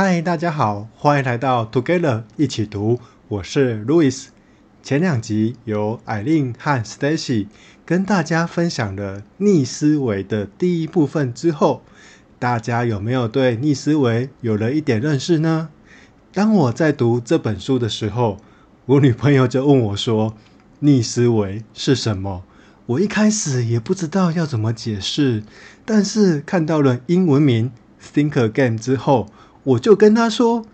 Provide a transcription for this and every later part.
嗨，大家好，欢迎来到 Together 一起读，我是 Louis。前两集由艾琳和 Stacy 跟大家分享了逆思维的第一部分之后，大家有没有对逆思维有了一点认识呢？当我在读这本书的时候，我女朋友就问我说：“逆思维是什么？”我一开始也不知道要怎么解释，但是看到了英文名 Think Again 之后，我就跟他说：“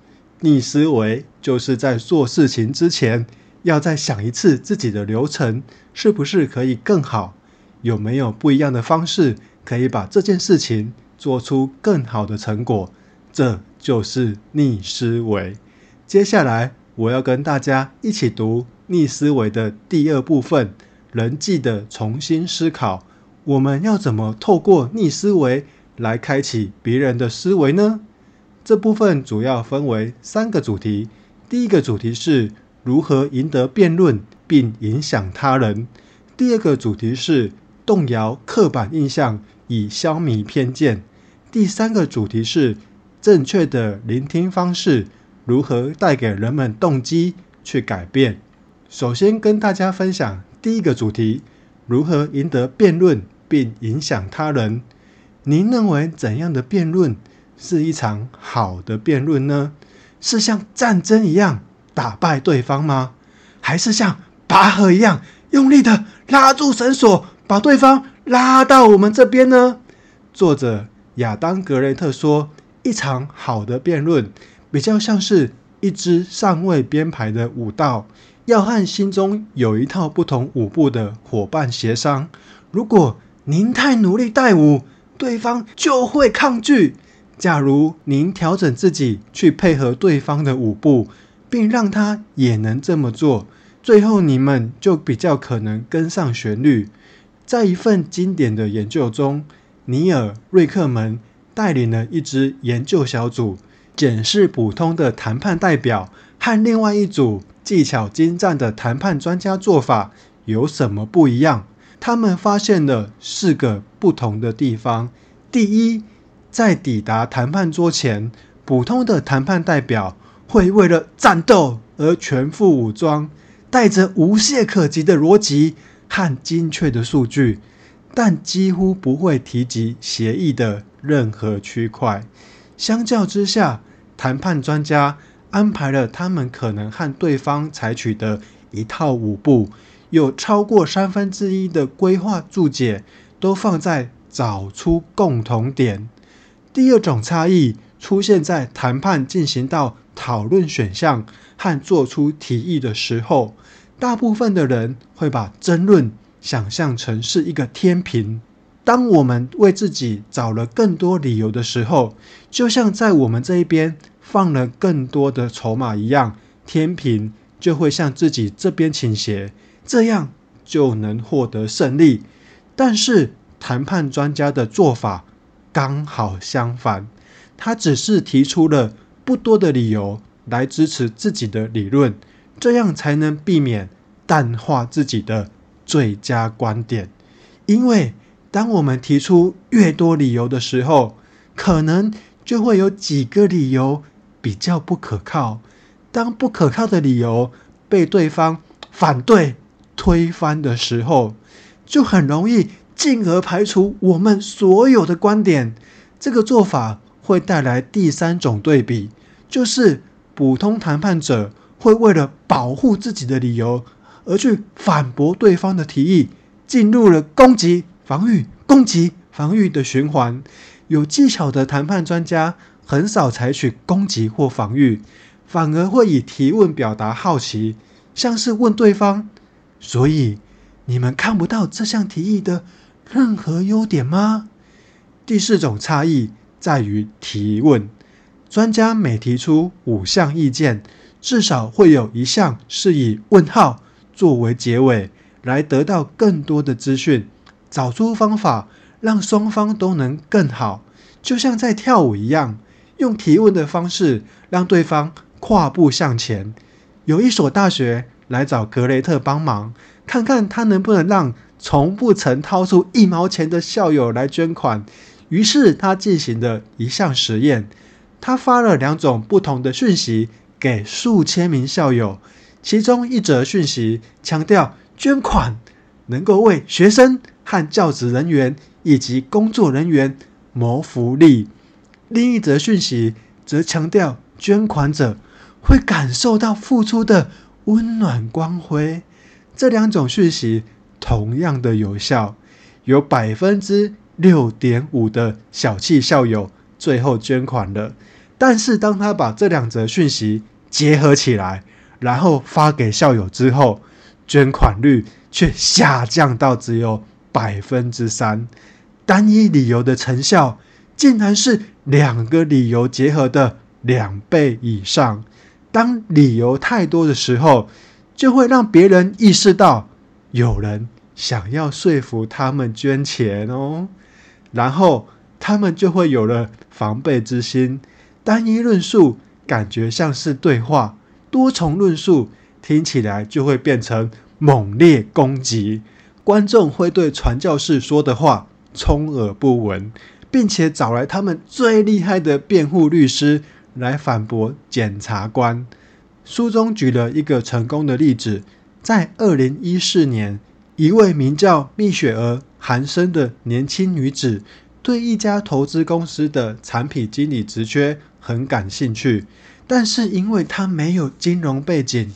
逆思维就是在做事情之前，要再想一次自己的流程是不是可以更好，有没有不一样的方式可以把这件事情做出更好的成果。”这就是逆思维。接下来我要跟大家一起读逆思维的第二部分：人际的重新思考。我们要怎么透过逆思维来开启别人的思维呢？这部分主要分为三个主题。第一个主题是如何赢得辩论并影响他人；第二个主题是动摇刻板印象以消弭偏见；第三个主题是。正确的聆听方式如何带给人们动机去改变？首先跟大家分享第一个主题：如何赢得辩论并影响他人。您认为怎样的辩论是一场好的辩论呢？是像战争一样打败对方吗？还是像拔河一样用力的拉住绳索，把对方拉到我们这边呢？作者亚当·格雷特说。一场好的辩论，比较像是一支尚未编排的舞蹈，要和心中有一套不同舞步的伙伴协商。如果您太努力带舞，对方就会抗拒。假如您调整自己去配合对方的舞步，并让他也能这么做，最后你们就比较可能跟上旋律。在一份经典的研究中，尼尔·瑞克门。带领了一支研究小组，检视普通的谈判代表和另外一组技巧精湛的谈判专家做法有什么不一样。他们发现了四个不同的地方。第一，在抵达谈判桌前，普通的谈判代表会为了战斗而全副武装，带着无懈可击的逻辑和精确的数据。但几乎不会提及协议的任何区块。相较之下，谈判专家安排了他们可能和对方采取的一套舞步，有超过三分之一的规划注解都放在找出共同点。第二种差异出现在谈判进行到讨论选项和做出提议的时候，大部分的人会把争论。想象成是一个天平，当我们为自己找了更多理由的时候，就像在我们这一边放了更多的筹码一样，天平就会向自己这边倾斜，这样就能获得胜利。但是谈判专家的做法刚好相反，他只是提出了不多的理由来支持自己的理论，这样才能避免淡化自己的。最佳观点，因为当我们提出越多理由的时候，可能就会有几个理由比较不可靠。当不可靠的理由被对方反对、推翻的时候，就很容易进而排除我们所有的观点。这个做法会带来第三种对比，就是普通谈判者会为了保护自己的理由。而去反驳对方的提议，进入了攻击、防御、攻击、防御的循环。有技巧的谈判专家很少采取攻击或防御，反而会以提问表达好奇，像是问对方：“所以你们看不到这项提议的任何优点吗？”第四种差异在于提问。专家每提出五项意见，至少会有一项是以问号。作为结尾，来得到更多的资讯，找出方法，让双方都能更好，就像在跳舞一样，用提问的方式让对方跨步向前。有一所大学来找格雷特帮忙，看看他能不能让从不曾掏出一毛钱的校友来捐款。于是他进行了一项实验，他发了两种不同的讯息给数千名校友，其中一则讯息强调捐款能够为学生和教职人员以及工作人员谋福利，另一则讯息则强调捐款者会感受到付出的温暖光辉。这两种讯息同样的有效，有百分之六点五的小气校友最后捐款了。但是，当他把这两则讯息结合起来，然后发给校友之后，捐款率却下降到只有百分之三。单一理由的成效，竟然是两个理由结合的两倍以上。当理由太多的时候，就会让别人意识到有人想要说服他们捐钱哦，然后他们就会有了防备之心。单一论述感觉像是对话，多重论述听起来就会变成猛烈攻击。观众会对传教士说的话充耳不闻，并且找来他们最厉害的辩护律师来反驳检察官。书中举了一个成功的例子，在二零一四年，一位名叫蜜雪儿·韩森的年轻女子对一家投资公司的产品经理职缺。很感兴趣，但是因为她没有金融背景，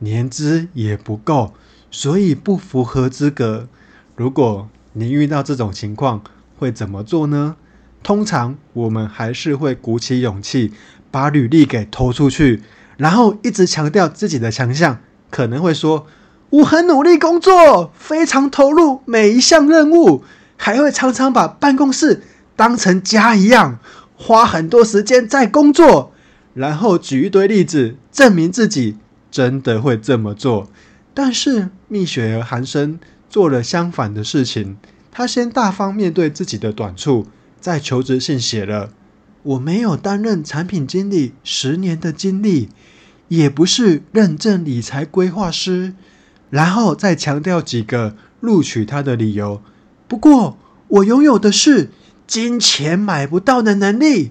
年资也不够，所以不符合资格。如果你遇到这种情况，会怎么做呢？通常我们还是会鼓起勇气，把履历给投出去，然后一直强调自己的强项，可能会说：“我很努力工作，非常投入每一项任务，还会常常把办公室当成家一样。”花很多时间在工作，然后举一堆例子证明自己真的会这么做。但是蜜雪儿韩森做了相反的事情，他先大方面对自己的短处，在求职信写了：“我没有担任产品经理十年的经历，也不是认证理财规划师。”然后再强调几个录取他的理由。不过我拥有的是。金钱买不到的能力，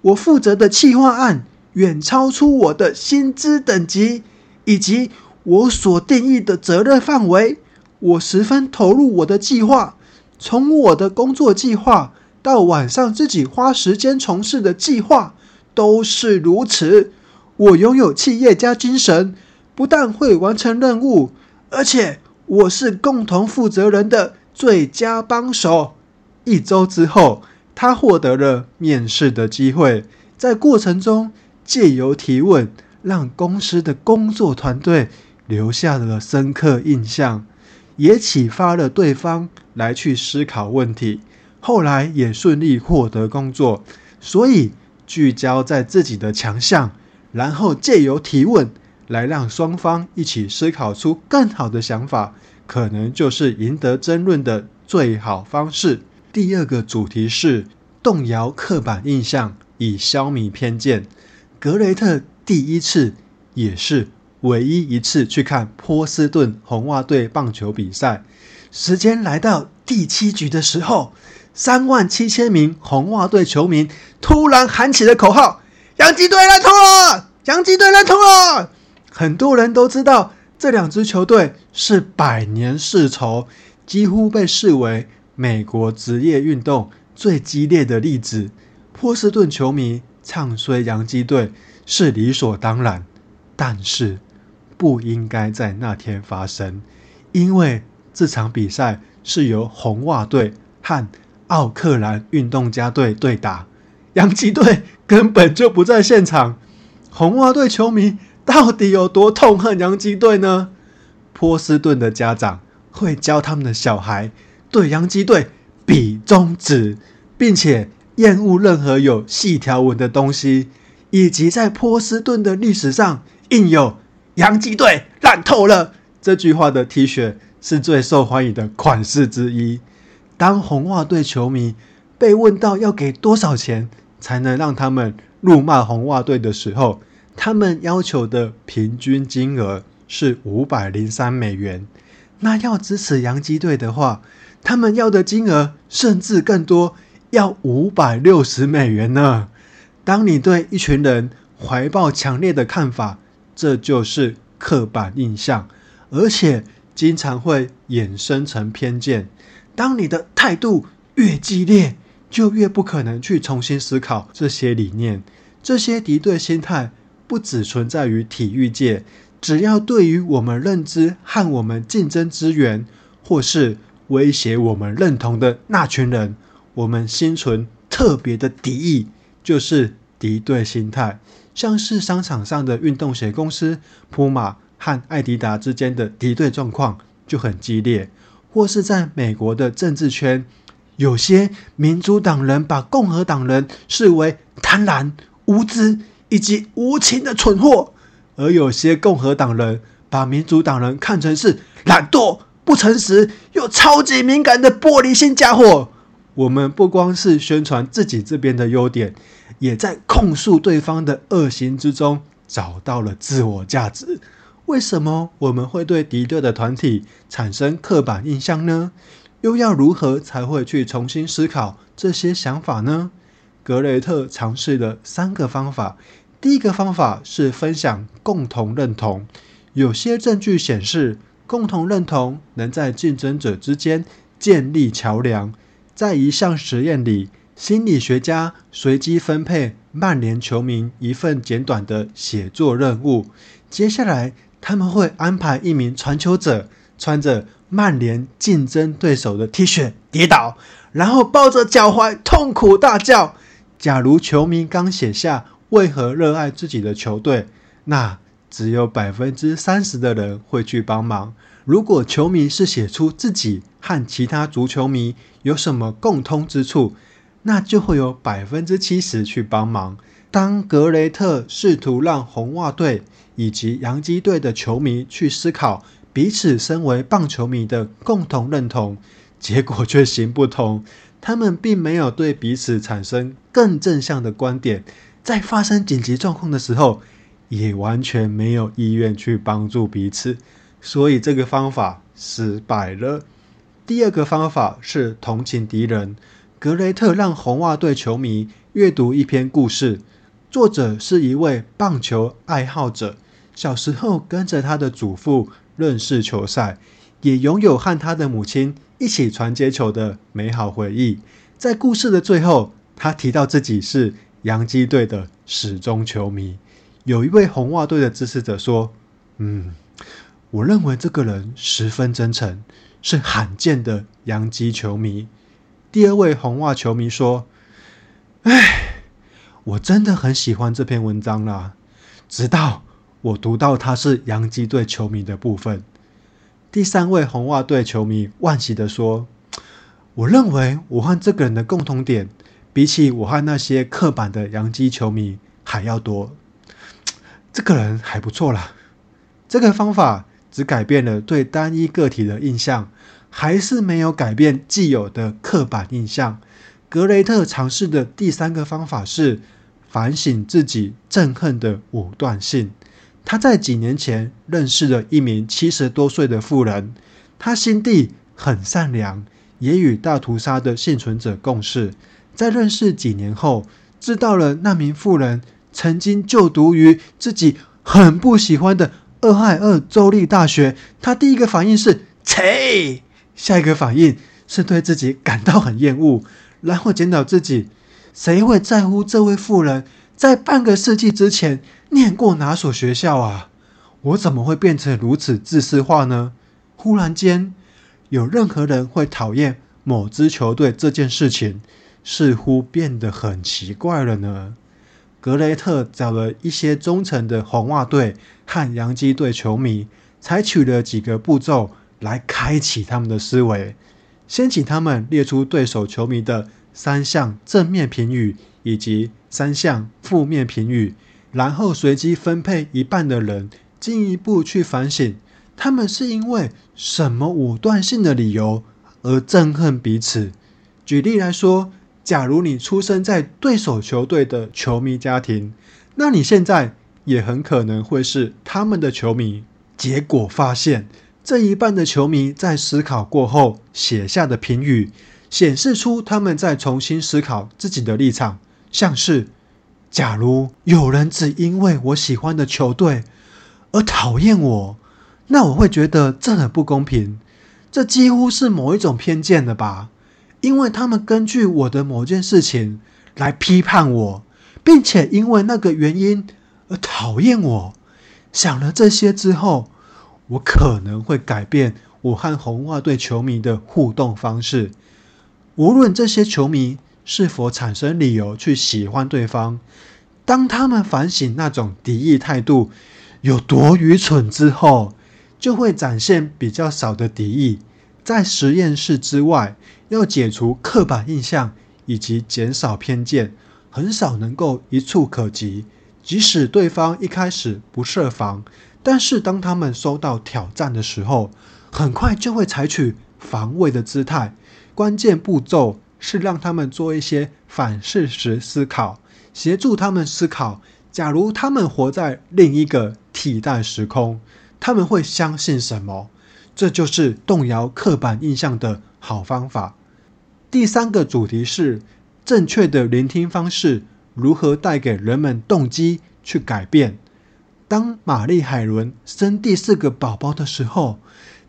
我负责的企划案远超出我的薪资等级以及我所定义的责任范围。我十分投入我的计划，从我的工作计划到晚上自己花时间从事的计划都是如此。我拥有企业家精神，不但会完成任务，而且我是共同负责人的最佳帮手。一周之后，他获得了面试的机会。在过程中，借由提问，让公司的工作团队留下了深刻印象，也启发了对方来去思考问题。后来也顺利获得工作。所以，聚焦在自己的强项，然后借由提问来让双方一起思考出更好的想法，可能就是赢得争论的最好方式。第二个主题是动摇刻板印象，以消弭偏见。格雷特第一次，也是唯一一次去看波士顿红袜队棒球比赛。时间来到第七局的时候，三万七千名红袜队球迷突然喊起了口号：“洋基队烂透了！洋基队烂透了！”很多人都知道，这两支球队是百年世仇，几乎被视为。美国职业运动最激烈的例子，波士顿球迷唱衰洋基队是理所当然，但是不应该在那天发生，因为这场比赛是由红袜队和奥克兰运动家队对打，洋基队根本就不在现场。红袜队球迷到底有多痛恨洋基队呢？波士顿的家长会教他们的小孩。对洋基队比中指，并且厌恶任何有细条纹的东西，以及在波士顿的历史上印有“洋基队烂透了”这句话的 T 恤是最受欢迎的款式之一。当红袜队球迷被问到要给多少钱才能让他们辱骂红袜队的时候，他们要求的平均金额是五百零三美元。那要支持洋基队的话，他们要的金额甚至更多，要五百六十美元呢。当你对一群人怀抱强烈的看法，这就是刻板印象，而且经常会衍生成偏见。当你的态度越激烈，就越不可能去重新思考这些理念。这些敌对心态不只存在于体育界，只要对于我们认知和我们竞争资源，或是威胁我们认同的那群人，我们心存特别的敌意，就是敌对心态。像是商场上的运动鞋公司普马和爱迪达之间的敌对状况就很激烈，或是在美国的政治圈，有些民主党人把共和党人视为贪婪、无知以及无情的蠢货，而有些共和党人把民主党人看成是懒惰、不诚实又超级敏感的玻璃心家伙。我们不光是宣传自己这边的优点，也在控诉对方的恶行之中找到了自我价值。为什么我们会对敌对的团体产生刻板印象呢？又要如何才会去重新思考这些想法呢？格雷特尝试了三个方法。第一个方法是分享共同认同。有些证据显示，共同认同能在竞争者之间建立桥梁。在一项实验里，心理学家随机分配曼联球迷一份简短的写作任务。接下来，他们会安排一名传球者穿着曼联竞争对手的 T 恤跌倒，然后抱着脚踝痛苦大叫。假如球迷刚写下为何热爱自己的球队，那只有百分之三十的人会去帮忙。如果球迷是写出自己和其他足球迷有什么共通之处，那就会有百分之七十去帮忙。当格雷特试图让红袜队以及洋基队的球迷去思考。彼此身为棒球迷的共同认同，结果却行不通。他们并没有对彼此产生更正向的观点，在发生紧急状况的时候，也完全没有意愿去帮助彼此。所以这个方法失败了。第二个方法是同情敌人。格雷特让红袜队球迷阅读一篇故事，作者是一位棒球爱好者，小时候跟着他的祖父。认识球赛，也拥有和他的母亲一起传接球的美好回忆。在故事的最后，他提到自己是洋基队的始终球迷。有一位红袜队的支持者说：“嗯，我认为这个人十分真诚，是罕见的洋基球迷。”第二位红袜球迷说：“哎，我真的很喜欢这篇文章啦，直到……”我读到他是洋基队球迷的部分。第三位红袜队球迷惋惜地说：“我认为我和这个人的共同点，比起我和那些刻板的洋基球迷还要多。这个人还不错啦。”这个方法只改变了对单一个体的印象，还是没有改变既有的刻板印象。格雷特尝试的第三个方法是反省自己憎恨的武断性。他在几年前认识了一名七十多岁的妇人，他心地很善良，也与大屠杀的幸存者共事。在认识几年后，知道了那名妇人曾经就读于自己很不喜欢的俄亥俄州立大学。他第一个反应是“切”，下一个反应是对自己感到很厌恶，然后检讨自己：谁会在乎这位妇人？在半个世纪之前念过哪所学校啊？我怎么会变成如此自私化呢？忽然间，有任何人会讨厌某支球队这件事情，似乎变得很奇怪了呢。格雷特找了一些忠诚的红袜队和洋基队球迷，采取了几个步骤来开启他们的思维。先请他们列出对手球迷的三项正面评语。以及三项负面评语，然后随机分配一半的人，进一步去反省，他们是因为什么武断性的理由而憎恨彼此。举例来说，假如你出生在对手球队的球迷家庭，那你现在也很可能会是他们的球迷。结果发现，这一半的球迷在思考过后写下的评语，显示出他们在重新思考自己的立场。像是假如有人只因为我喜欢的球队而讨厌我，那我会觉得这很不公平。这几乎是某一种偏见了吧？因为他们根据我的某件事情来批判我，并且因为那个原因而讨厌我。想了这些之后，我可能会改变我和红袜队球迷的互动方式。无论这些球迷是否产生理由去喜欢对方，当他们反省那种敌意态度有多愚蠢之后，就会展现比较少的敌意。在实验室之外，要解除刻板印象以及减少偏见，很少能够一触可及。即使对方一开始不设防，但是当他们收到挑战的时候，很快就会采取防卫的姿态。关键步骤是让他们做一些反事实思考，协助他们思考：假如他们活在另一个替代时空，他们会相信什么？这就是动摇刻板印象的好方法。第三个主题是正确的聆听方式。如何带给人们动机去改变？当玛丽海伦生第四个宝宝的时候，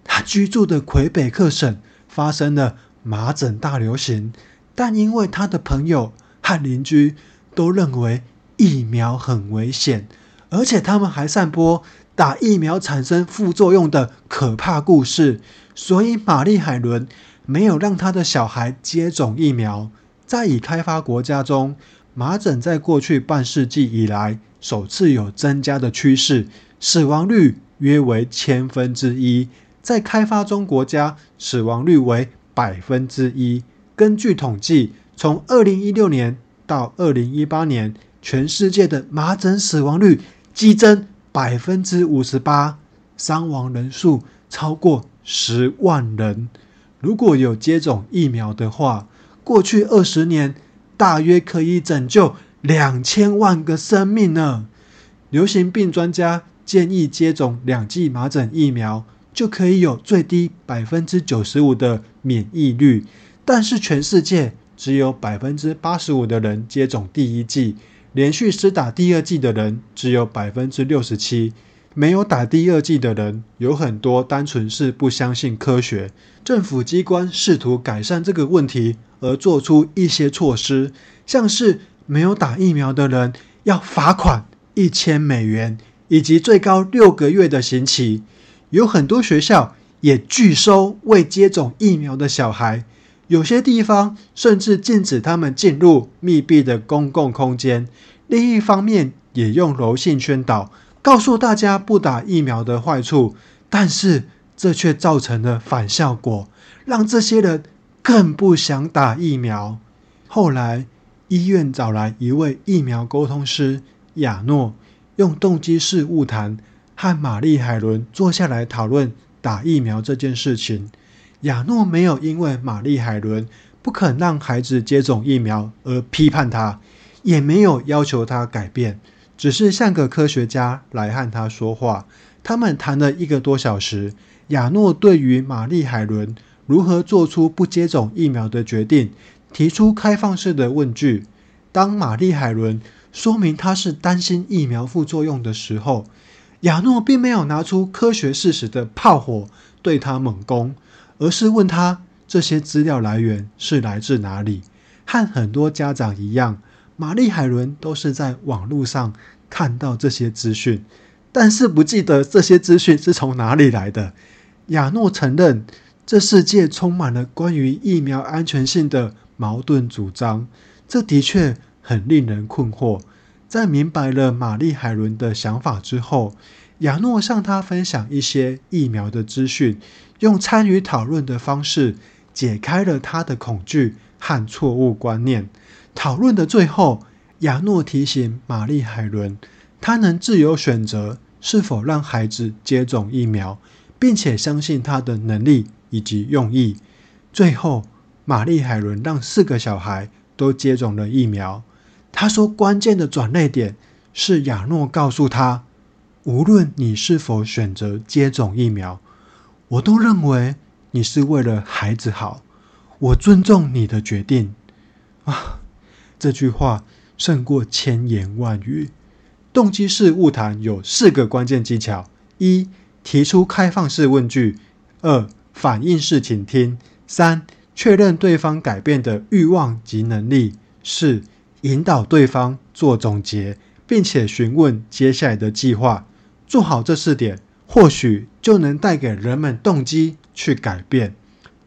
她居住的魁北克省发生了麻疹大流行，但因为他的朋友和邻居都认为疫苗很危险，而且他们还散播打疫苗产生副作用的可怕故事，所以玛丽海伦没有让她的小孩接种疫苗。在已开发国家中，麻疹在过去半世纪以来首次有增加的趋势，死亡率约为千分之一。在开发中国家，死亡率为百分之一。根据统计，从二零一六年到二零一八年，全世界的麻疹死亡率激增百分之五十八，伤亡人数超过十万人。如果有接种疫苗的话，过去二十年，大约可以拯救两千万个生命呢。流行病专家建议接种两剂麻疹疫苗，就可以有最低百分之九十五的免疫率。但是全世界只有百分之八十五的人接种第一剂，连续施打第二剂的人只有百分之六十七。没有打第二剂的人有很多，单纯是不相信科学。政府机关试图改善这个问题。而做出一些措施，像是没有打疫苗的人要罚款一千美元，以及最高六个月的刑期。有很多学校也拒收未接种疫苗的小孩，有些地方甚至禁止他们进入密闭的公共空间。另一方面，也用柔性宣导，告诉大家不打疫苗的坏处，但是这却造成了反效果，让这些人。更不想打疫苗。后来，医院找来一位疫苗沟通师亚诺，用动机式晤谈和玛丽海伦坐下来讨论打疫苗这件事情。亚诺没有因为玛丽海伦不肯让孩子接种疫苗而批判他，也没有要求他改变，只是像个科学家来和他说话。他们谈了一个多小时。亚诺对于玛丽海伦。如何做出不接种疫苗的决定？提出开放式的问句。当玛丽海伦说明她是担心疫苗副作用的时候，亚诺并没有拿出科学事实的炮火对他猛攻，而是问他这些资料来源是来自哪里。和很多家长一样，玛丽海伦都是在网络上看到这些资讯，但是不记得这些资讯是从哪里来的。亚诺承认。这世界充满了关于疫苗安全性的矛盾主张，这的确很令人困惑。在明白了玛丽海伦的想法之后，亚诺向她分享一些疫苗的资讯，用参与讨论的方式解开了她的恐惧和错误观念。讨论的最后，亚诺提醒玛丽海伦，她能自由选择是否让孩子接种疫苗，并且相信她的能力。以及用意。最后，玛丽海伦让四个小孩都接种了疫苗。他说，关键的转捩点是亚诺告诉他：“无论你是否选择接种疫苗，我都认为你是为了孩子好。我尊重你的决定。”啊，这句话胜过千言万语。动机式晤谈有四个关键技巧：一、提出开放式问句；二、反应式倾听；三、确认对方改变的欲望及能力；四、引导对方做总结，并且询问接下来的计划。做好这四点，或许就能带给人们动机去改变。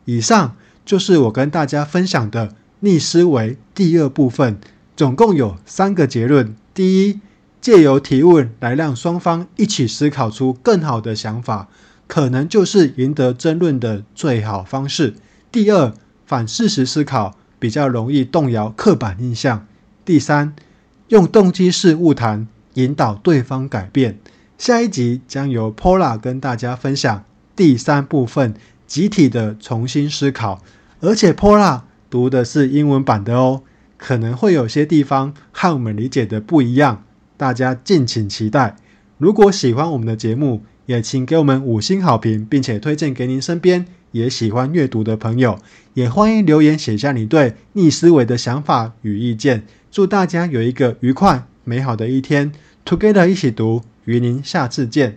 以上就是我跟大家分享的逆思维第二部分，总共有三个结论：第一，借由提问来让双方一起思考出更好的想法，可能就是赢得争论的最好方式。第二，反事实思考比较容易动摇刻板印象。第三，用动机式误谈引导对方改变。下一集将由 Pola 跟大家分享第三部分，集体的重新思考。而且 Pola 读的是英文版的哦，可能会有些地方和我们理解的不一样。大家敬请期待。如果喜欢我们的节目，也请给我们五星好评，并且推荐给您身边也喜欢阅读的朋友。也欢迎留言写下你对逆思维的想法与意见。祝大家有一个愉快美好的一天。Together 一起读，与您下次见。